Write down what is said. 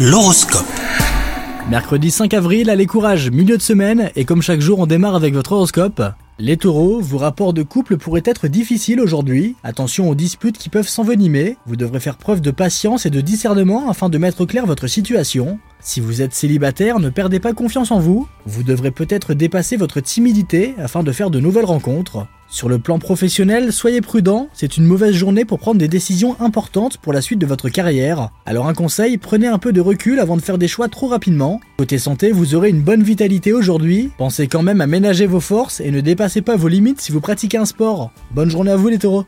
L'horoscope. Mercredi 5 avril, allez courage, milieu de semaine, et comme chaque jour on démarre avec votre horoscope. Les taureaux, vos rapports de couple pourraient être difficiles aujourd'hui. Attention aux disputes qui peuvent s'envenimer. Vous devrez faire preuve de patience et de discernement afin de mettre clair votre situation. Si vous êtes célibataire, ne perdez pas confiance en vous. Vous devrez peut-être dépasser votre timidité afin de faire de nouvelles rencontres. Sur le plan professionnel, soyez prudent, c'est une mauvaise journée pour prendre des décisions importantes pour la suite de votre carrière. Alors un conseil, prenez un peu de recul avant de faire des choix trop rapidement. Côté santé, vous aurez une bonne vitalité aujourd'hui. Pensez quand même à ménager vos forces et ne dépassez pas vos limites si vous pratiquez un sport. Bonne journée à vous les taureaux